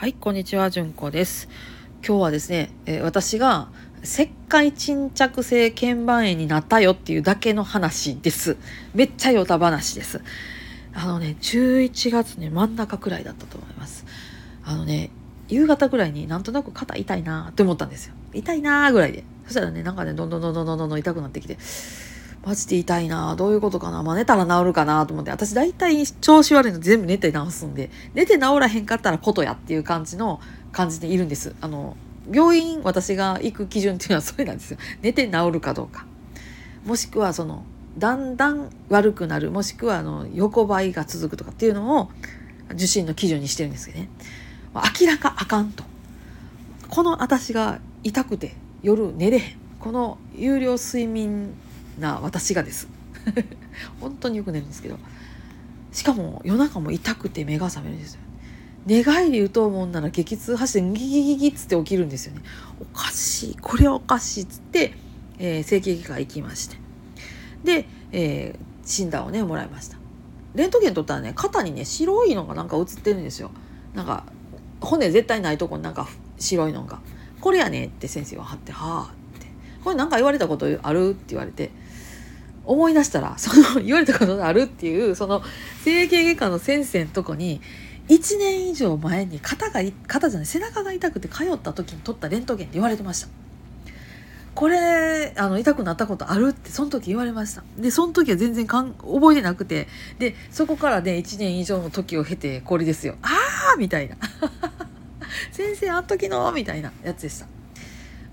はい、こんにちは、じゅんこです。今日はですね、えー私が石灰沈着性腱板炎になったよっていうだけの話です。めっちゃヨタ話です。あのね、11月ね、真ん中くらいだったと思います。あのね、夕方ぐらいになんとなく肩痛いなーって思ったんですよ。痛いなーぐらいで。そしたらね、なんかね、どんどんどんどんどんどん痛くなってきて、マジで痛いな。どういうことかな。まあ寝たら治るかなと思って。私大体調子悪いの全部寝て治すんで。寝て治らへんかったらことやっていう感じの感じでいるんです。あの病院私が行く基準っていうのはそれなんですよ。寝て治るかどうか。もしくはそのだんだん悪くなる。もしくはあの横ばいが続くとかっていうのを受診の基準にしてるんですけどね。明らかあかんと。この私が痛くて夜寝れへん。この有料睡眠な私がです。本当によく寝るんですけど。しかも夜中も痛くて目が覚めるんですよ寝返り打とうもんなら激痛走ってギギギギッつって起きるんですよねおかしいこれはおかしいっつって、えー整形外科行きましてで、えー診断をねもらいましたレントゲン取ったらね肩にね白いのがなんか映ってるんですよなんか骨絶対ないとこになんか白いのがこれやねって先生は貼ってはあってこれなんか言われたことあるって言われて思い出したら その言われたことがあるっていうその整形外科の先生のとこに1年以上前に肩が肩じゃない背中が痛くて通った時に取ったレントゲンって言われてました。これあの痛くなったことあるってその時言われました。でその時は全然かん覚えてなくてでそこからね1年以上の時を経てこれですよ。ああみたいな。先生あん時のみたいなやつでした、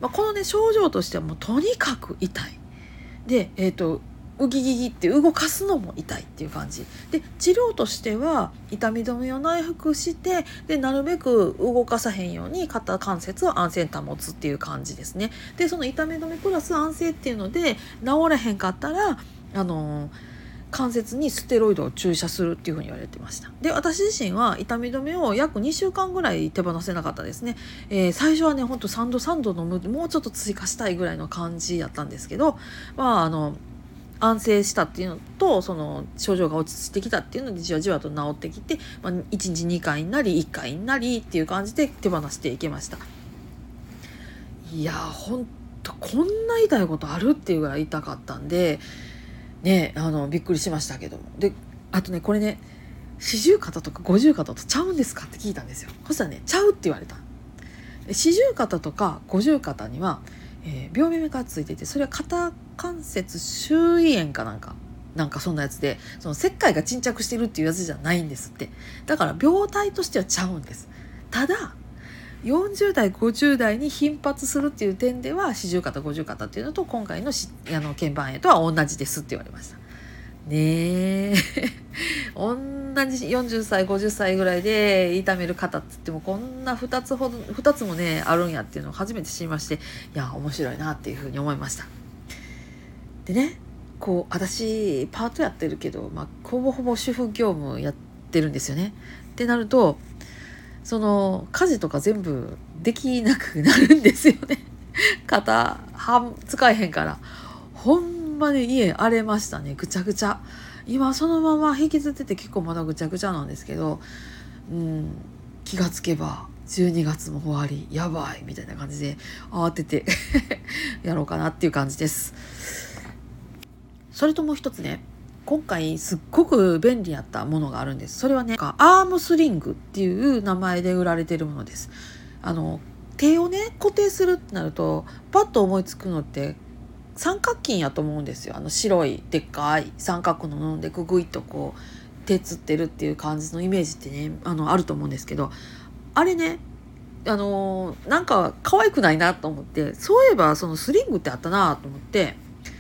まあ、このね症状としてはもうとにかく痛い。でえっ、とウギギギって動かすのも痛いっていう感じ。で治療としては痛み止めを内服してでなるべく動かさへんように肩関節を安静に保つっていう感じですね。でその痛み止めプラス安静っていうので治らへんかったらあの関節にステロイドを注射するっていうふうに言われてました。で私自身は痛み止めを約2週間ぐらい手放せなかったですね、えー最初はねほんと3度3度飲むもうちょっと追加したいぐらいの感じやったんですけどまああの安静したっていうのとその症状が落ち着いてきたっていうのでじわじわと治ってきて、まあ、1日2回になり1回になりっていう感じで手放していけました。いやーほんとこんな痛いことあるっていうぐらい痛かったんでねあのびっくりしましたけども。であとねこれね四十肩とか五十肩とちゃうんですかって聞いたんですよ。そしたらねちゃうって言われた。四十肩とか五十肩には、えー病名がついててそれは肩関節周囲炎かなんかなんかそんなやつでその石灰が沈着してるっていうやつじゃないんですって。だから病態としてはちゃうんです。ただ40代50代に頻発するっていう点では四十肩五十肩っていうのと今回のしあの腱板炎とは同じですって言われました。ねえ。同じ40歳50歳ぐらいで痛める方っつってもこんな2つほど2つもねあるんやっていうのを初めて知りましていや面白いなっていうふうに思いました。でねこう私パートやってるけど、まあ、ほぼほぼ主婦業務やってるんですよね。ってなるとその家事とか全部できなくなるんですよね。肩は使えへんから。ほんまに家荒れましたね。ぐちゃぐちゃ。今そのまま引きずってて結構まだぐちゃぐちゃなんですけど、うん、気がつけば12月も終わり。やばい。みたいな感じで慌てて やろうかなっていう感じです。それともう一つね今回すっごく便利やったものがあるんです。それはねアームスリングっていう名前で売られてるものです。あの手をね固定するってなるとパッと思いつくのって三角筋やと思うんですよ。あの白いでっかい三角の布でググイっとこう手つってるっていう感じのイメージってねあのあると思うんですけどあれねあのーなんか可愛くないなと思ってそういえばそのスリングってあったなと思って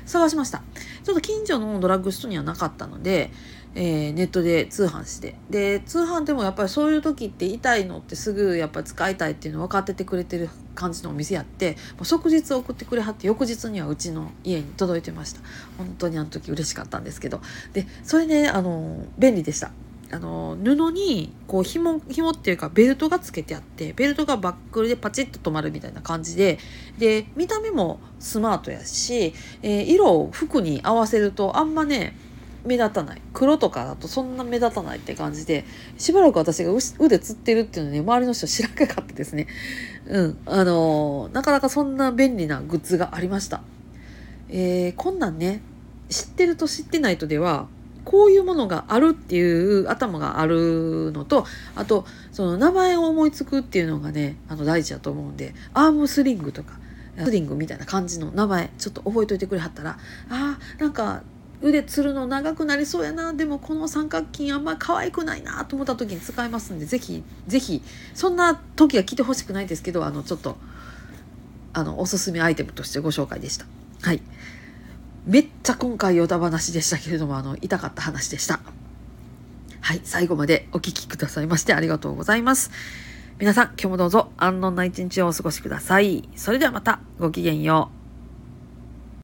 探しました。ちょっと近所のドラッグストアにはなかったので、えーネットで通販して。で通販でもやっぱりそういう時って痛いのってすぐやっぱ使いたいっていうの分かっててくれてる感じのお店やってもう即日送ってくれはって翌日にはうちの家に届いてました。本当にあの時嬉しかったんですけど。でそれねあの便利でした。あの布にこう紐紐っていうかベルトがつけてあってベルトがバックルでパチッと止まるみたいな感じでで見た目もスマートやし、えー色を服に合わせるとあんまね目立たない。黒とかだとそんな目立たないって感じでしばらく私が腕つってるっていうのね周りの人知らなかったですね。うん。あのー、なかなかそんな便利なグッズがありました。えー、こんなんね知ってると知ってないとではこういうものがあるっていう頭があるのとあとその名前を思いつくっていうのがねあの大事だと思うんでアームスリングとかスリングみたいな感じの名前ちょっと覚えといてくれはったらあーなんか腕つるの長くなりそうやなでもこの三角筋あんま可愛くないなと思った時に使えますんでぜひぜひそんな時は来てほしくないですけどあのちょっとあのおすすめアイテムとしてご紹介でした。はいめっちゃ今回ヨタ話でしたけれどもあの痛かった話でした。はい最後までお聴きくださいましてありがとうございます。皆さん今日もどうぞ安穏な一日をお過ごしください。それではまたごきげんよう。